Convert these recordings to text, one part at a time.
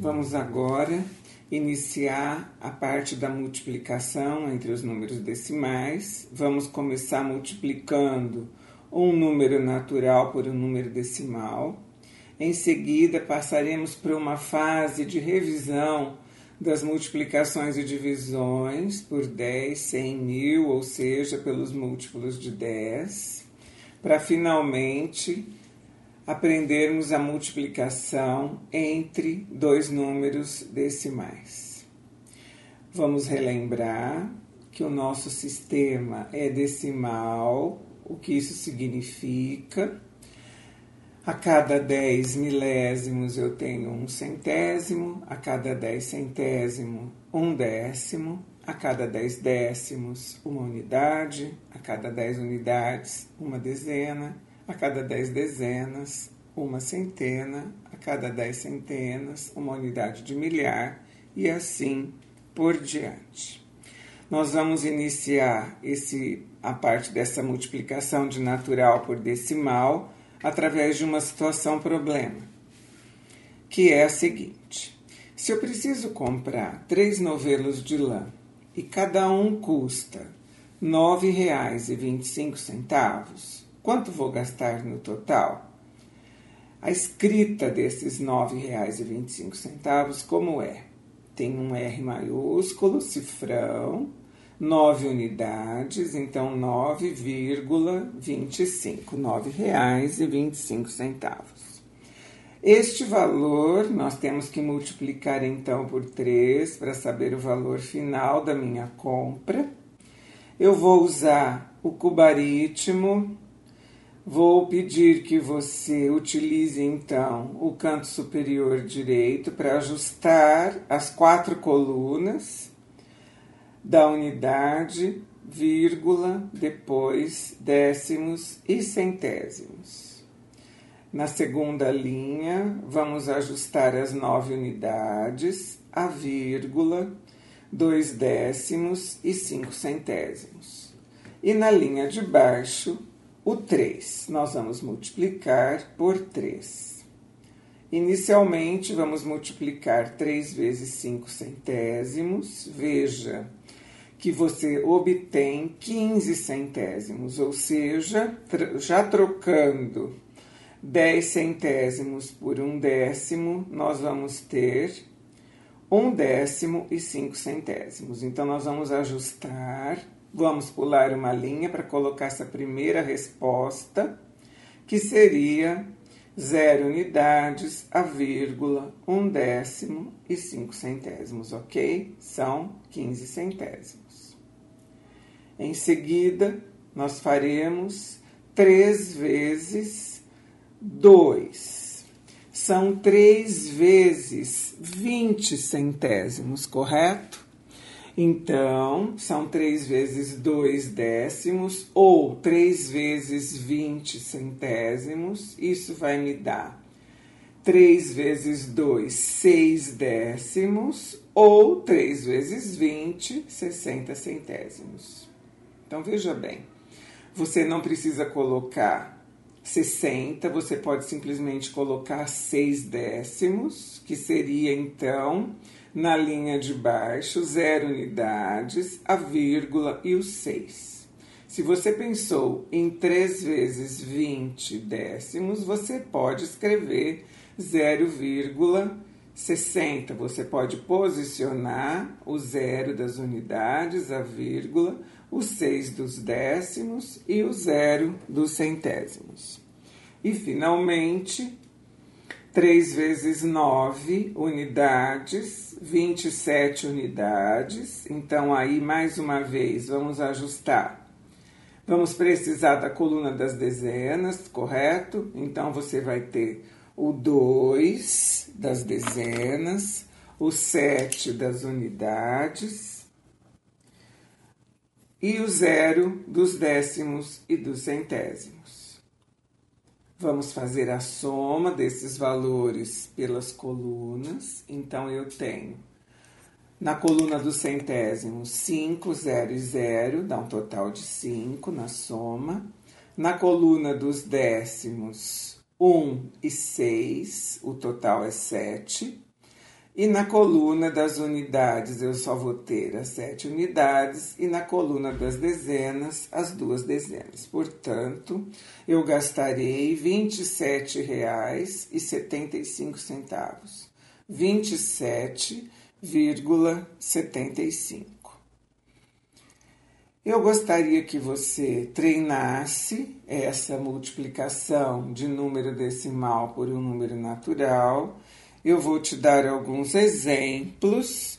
Vamos agora iniciar a parte da multiplicação entre os números decimais. Vamos começar multiplicando um número natural por um número decimal. Em seguida, passaremos por uma fase de revisão das multiplicações e divisões por 10, 100 mil, ou seja, pelos múltiplos de 10, para finalmente aprendermos a multiplicação entre dois números decimais. Vamos relembrar que o nosso sistema é decimal, o que isso significa. A cada 10 milésimos eu tenho um centésimo, a cada 10 centésimo, um décimo, a cada 10 décimos, uma unidade, a cada 10 unidades, uma dezena a cada dez dezenas, uma centena, a cada dez centenas, uma unidade de milhar e assim por diante. Nós vamos iniciar esse, a parte dessa multiplicação de natural por decimal através de uma situação problema, que é a seguinte: se eu preciso comprar três novelos de lã e cada um custa R$ 9,25, Quanto vou gastar no total? A escrita desses R$ 9,25, como é? Tem um R maiúsculo, cifrão, 9 unidades, então 9,25, R$ 9,25. Este valor nós temos que multiplicar então por 3 para saber o valor final da minha compra. Eu vou usar o cubaritmo Vou pedir que você utilize então o canto superior direito para ajustar as quatro colunas da unidade, vírgula, depois décimos e centésimos. Na segunda linha, vamos ajustar as nove unidades, a vírgula, dois décimos e cinco centésimos. E na linha de baixo, o 3, nós vamos multiplicar por 3. Inicialmente, vamos multiplicar 3 vezes 5 centésimos. Veja que você obtém 15 centésimos, ou seja, já trocando 10 centésimos por um décimo, nós vamos ter um décimo e 5 centésimos. Então, nós vamos ajustar Vamos pular uma linha para colocar essa primeira resposta, que seria zero unidades, a vírgula, um décimo e cinco centésimos, ok? São 15 centésimos. Em seguida, nós faremos 3 vezes 2. São 3 vezes 20 centésimos, correto? Então, são 3 vezes 2 décimos ou 3 vezes 20 centésimos. Isso vai me dar 3 vezes 2, 6 décimos ou 3 vezes 20, 60 centésimos. Então, veja bem, você não precisa colocar 60, você pode simplesmente colocar 6 décimos, que seria então na linha de baixo, zero unidades, a vírgula e o 6. Se você pensou em 3 vezes 20 décimos, você pode escrever 0,60. Você pode posicionar o zero das unidades, a vírgula, o 6 dos décimos e o zero dos centésimos. E, finalmente, 3 vezes 9 unidades, 27 unidades. Então, aí, mais uma vez, vamos ajustar. Vamos precisar da coluna das dezenas, correto? Então, você vai ter o 2 das dezenas, o 7 das unidades e o zero dos décimos e dos centésimos. Vamos fazer a soma desses valores pelas colunas. Então, eu tenho na coluna dos centésimos 5, 0 e 0, dá um total de 5 na soma. Na coluna dos décimos 1 e 6, o total é 7. E na coluna das unidades eu só vou ter as sete unidades e na coluna das dezenas as duas dezenas. Portanto, eu gastarei R$ 27,75. R$ 27,75. Eu gostaria que você treinasse essa multiplicação de número decimal por um número natural eu vou te dar alguns exemplos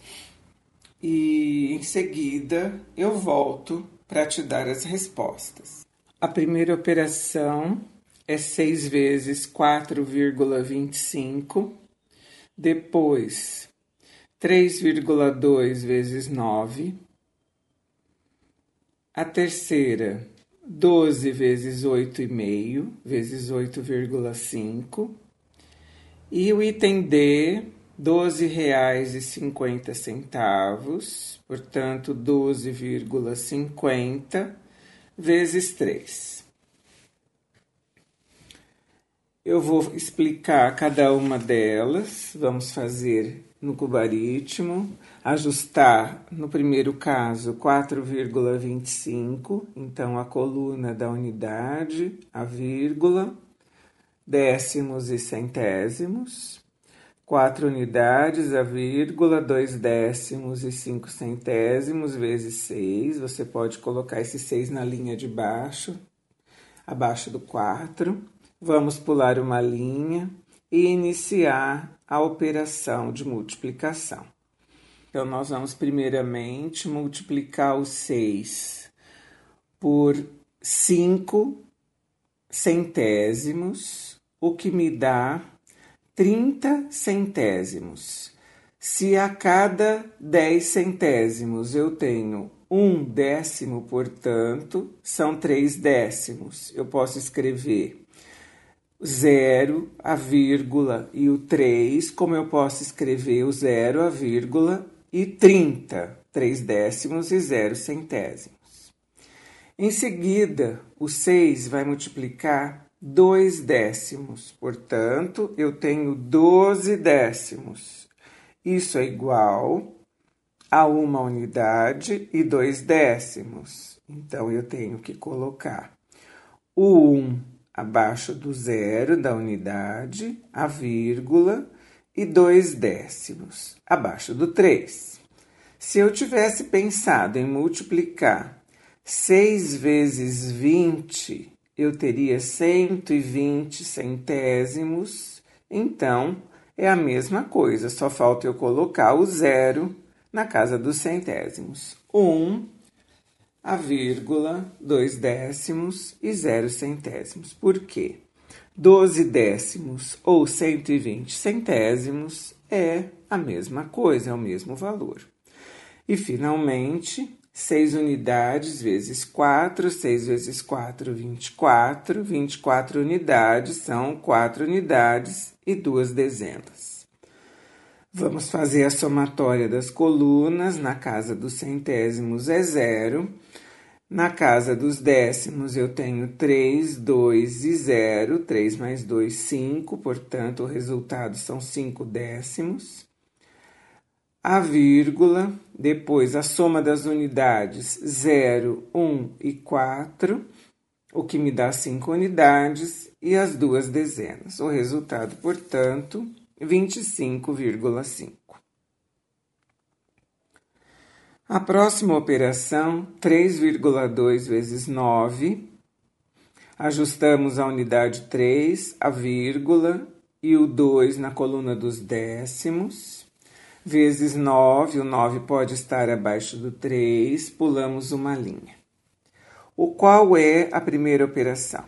e em seguida eu volto para te dar as respostas. A primeira operação é 6 vezes 4,25, depois 3,2 vezes 9, a terceira 12 vezes 8,5 vezes 8,5 e o item D, R$ 12,50, portanto, 12,50 vezes 3. Eu vou explicar cada uma delas, vamos fazer no cubaritmo, ajustar, no primeiro caso, 4,25, então a coluna da unidade, a vírgula, décimos e centésimos, quatro unidades, a vírgula, dois décimos e cinco centésimos vezes seis. Você pode colocar esse seis na linha de baixo, abaixo do quatro. Vamos pular uma linha e iniciar a operação de multiplicação. Então, nós vamos primeiramente multiplicar o 6 por 5 centésimos o que me dá 30 centésimos. Se a cada 10 centésimos eu tenho um décimo, portanto, são três décimos. Eu posso escrever zero, a vírgula e o 3, como eu posso escrever o zero, a vírgula e 30, três décimos e zero centésimos. Em seguida, o 6 vai multiplicar dois décimos. Portanto, eu tenho 12 décimos. Isso é igual a uma unidade e dois décimos. Então, eu tenho que colocar o 1 um abaixo do zero da unidade, a vírgula, e dois décimos abaixo do 3. Se eu tivesse pensado em multiplicar 6 vezes 20 eu teria 120 centésimos, então é a mesma coisa, só falta eu colocar o zero na casa dos centésimos. 1, a vírgula, 2 décimos e 0 centésimos. Por quê? 12 décimos ou 120 centésimos é a mesma coisa, é o mesmo valor. E finalmente, 6 unidades vezes 4, 6 vezes 4, 24. 24 unidades são 4 unidades e duas dezenas. Vamos fazer a somatória das colunas. Na casa dos centésimos é zero. Na casa dos décimos eu tenho 3, 2 e 0. 3 mais 2, 5. Portanto, o resultado são 5 décimos a vírgula, depois a soma das unidades 0, 1 e 4, o que me dá 5 unidades, e as duas dezenas. O resultado, portanto, 25,5. A próxima operação, 3,2 vezes 9. Ajustamos a unidade 3, a vírgula e o 2 na coluna dos décimos vezes 9, o 9 pode estar abaixo do 3, pulamos uma linha. O qual é a primeira operação?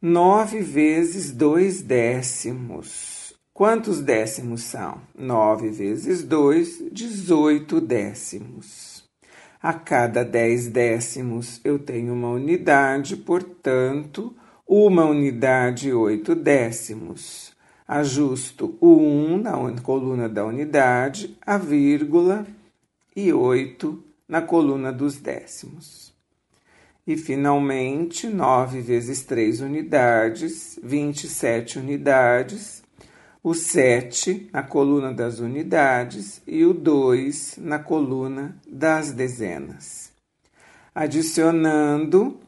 9 vezes 2 décimos. Quantos décimos são? 9 vezes 2, 18 décimos. A cada 10 décimos eu tenho uma unidade, portanto, uma unidade, 8 décimos ajusto o 1 na coluna da unidade, a vírgula e 8 na coluna dos décimos. E finalmente, 9 vezes 3 unidades, 27 unidades. o 7 na coluna das unidades e o 2 na coluna das dezenas. Adicionando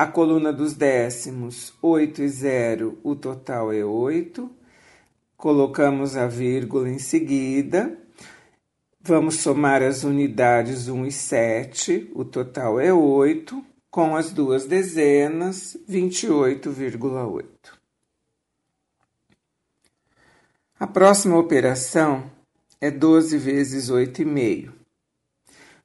a coluna dos décimos 8 e 0, o total é 8. Colocamos a vírgula em seguida. Vamos somar as unidades 1 e 7, o total é 8, com as duas dezenas, 28,8. A próxima operação é 12 vezes 8,5.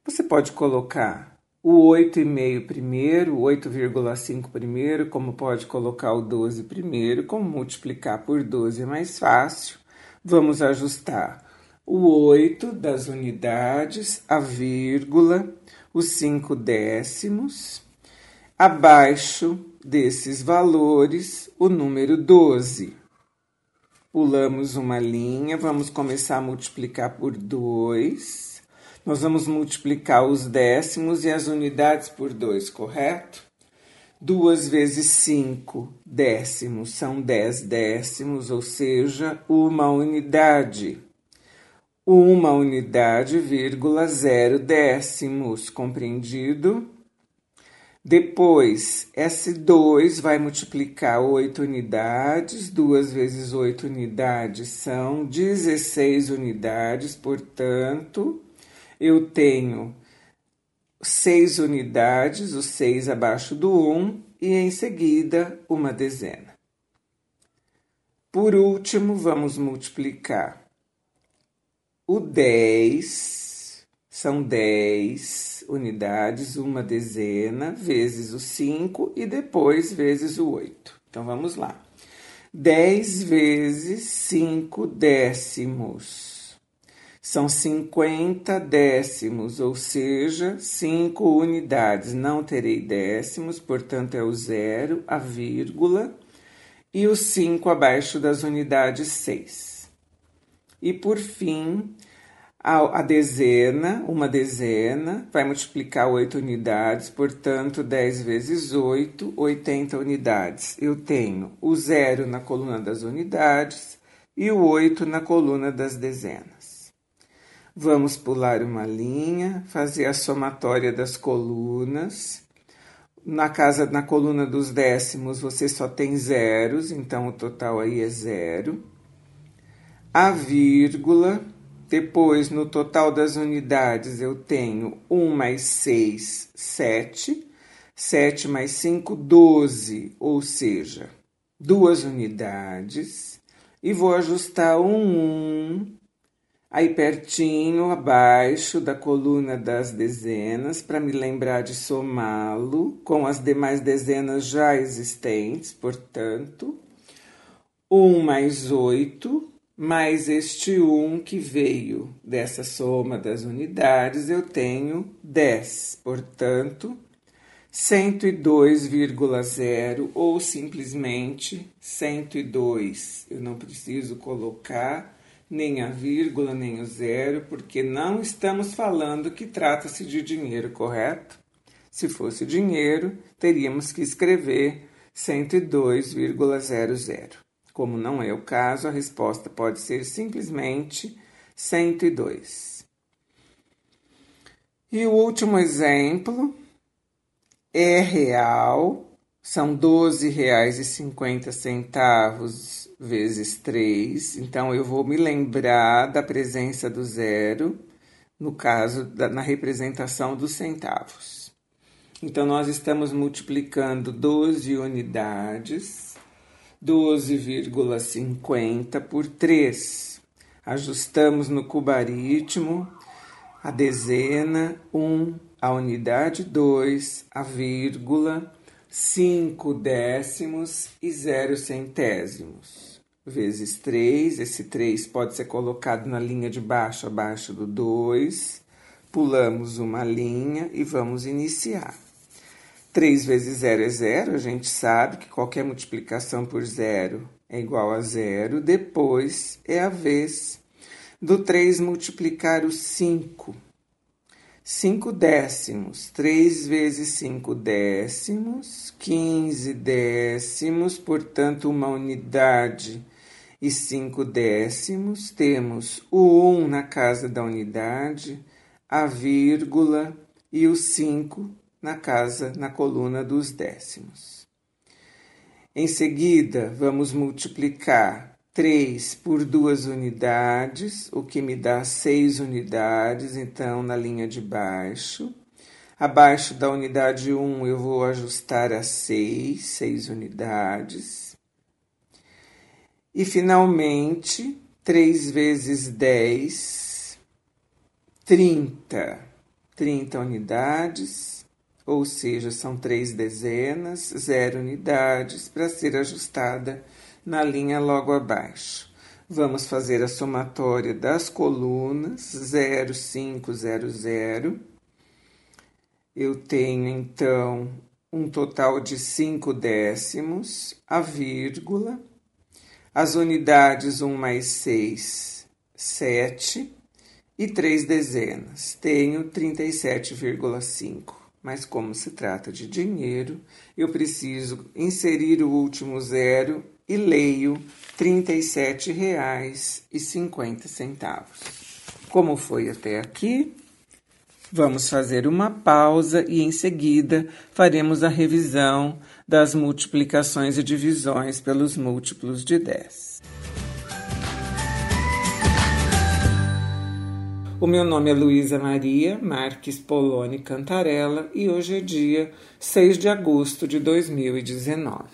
Você pode colocar o 8,5 primeiro, o 8,5 primeiro, como pode colocar o 12 primeiro, como multiplicar por 12 é mais fácil. Vamos ajustar o 8 das unidades, a vírgula, os 5 décimos. Abaixo desses valores, o número 12. Pulamos uma linha, vamos começar a multiplicar por 2 nós vamos multiplicar os décimos e as unidades por 2, correto? 2 vezes 5 décimos são 10 décimos, ou seja, uma unidade. Uma unidade, vírgula, zero décimos, compreendido? Depois, S2 vai multiplicar 8 unidades, 2 vezes 8 unidades são 16 unidades, portanto, eu tenho seis unidades, o seis abaixo do um, e em seguida uma dezena. Por último, vamos multiplicar o 10, são 10 unidades, uma dezena, vezes o 5 e depois vezes o 8. Então vamos lá. 10 vezes 5 décimos são 50 décimos, ou seja, 5 unidades. Não terei décimos, portanto é o zero, a vírgula, e o 5 abaixo das unidades 6. E por fim, a, a, dezena, uma dezena, vai multiplicar 8 unidades, portanto, 10 vezes 8, 80 unidades. Eu tenho o zero na coluna das unidades e o 8 na coluna das dezenas. Vamos pular uma linha, fazer a somatória das colunas. Na casa, na coluna dos décimos, você só tem zeros, então o total aí é zero. A vírgula, depois no total das unidades eu tenho 1 mais 6, 7. 7 mais 5, 12, ou seja, duas unidades. E vou ajustar um 1 aí pertinho, abaixo da coluna das dezenas, para me lembrar de somá-lo com as demais dezenas já existentes, portanto, 1 mais 8, mais este 1 que veio dessa soma das unidades, eu tenho 10, portanto, 102,0 ou simplesmente 102. Eu não preciso colocar nem a vírgula, nem o zero, porque não estamos falando que trata-se de dinheiro, correto? Se fosse dinheiro, teríamos que escrever 102,00. Como não é o caso, a resposta pode ser simplesmente 102. E o último exemplo é real, são R$ 12,50 vezes 3. Então, eu vou me lembrar da presença do zero, no caso, da, na representação dos centavos. Então, nós estamos multiplicando 12 unidades, 12,50 por 3. Ajustamos no cubaritmo a dezena, 1, a unidade 2, a vírgula, 5 décimos e 0 centésimos. Vezes 3, esse 3 pode ser colocado na linha de baixo abaixo do 2. Pulamos uma linha e vamos iniciar. 3 vezes 0 é 0, a gente sabe que qualquer multiplicação por 0 é igual a zero. Depois é a vez do 3 multiplicar o 5. 5 décimos, 3 vezes 5 décimos, 15 décimos, portanto, uma unidade e 5 décimos, temos o 1 na casa da unidade, a vírgula e o 5 na casa, na coluna dos décimos. Em seguida, vamos multiplicar 3 por duas unidades, o que me dá 6 unidades, então na linha de baixo. Abaixo da unidade 1 eu vou ajustar a 6, 6 unidades. E finalmente, 3 vezes 10, 30. 30 unidades, ou seja, são três dezenas, zero unidades para ser ajustada na linha logo abaixo. Vamos fazer a somatória das colunas 0, 5, 0, 0. Eu tenho então um total de 5 décimos, a vírgula, as unidades 1 mais 6, 7 e 3 dezenas. Tenho 37,5. Mas como se trata de dinheiro, eu preciso inserir o último zero e leio R$ 37,50. Como foi até aqui? Vamos fazer uma pausa e em seguida faremos a revisão das multiplicações e divisões pelos múltiplos de 10. O meu nome é Luísa Maria Marques Poloni Cantarella e hoje é dia 6 de agosto de 2019.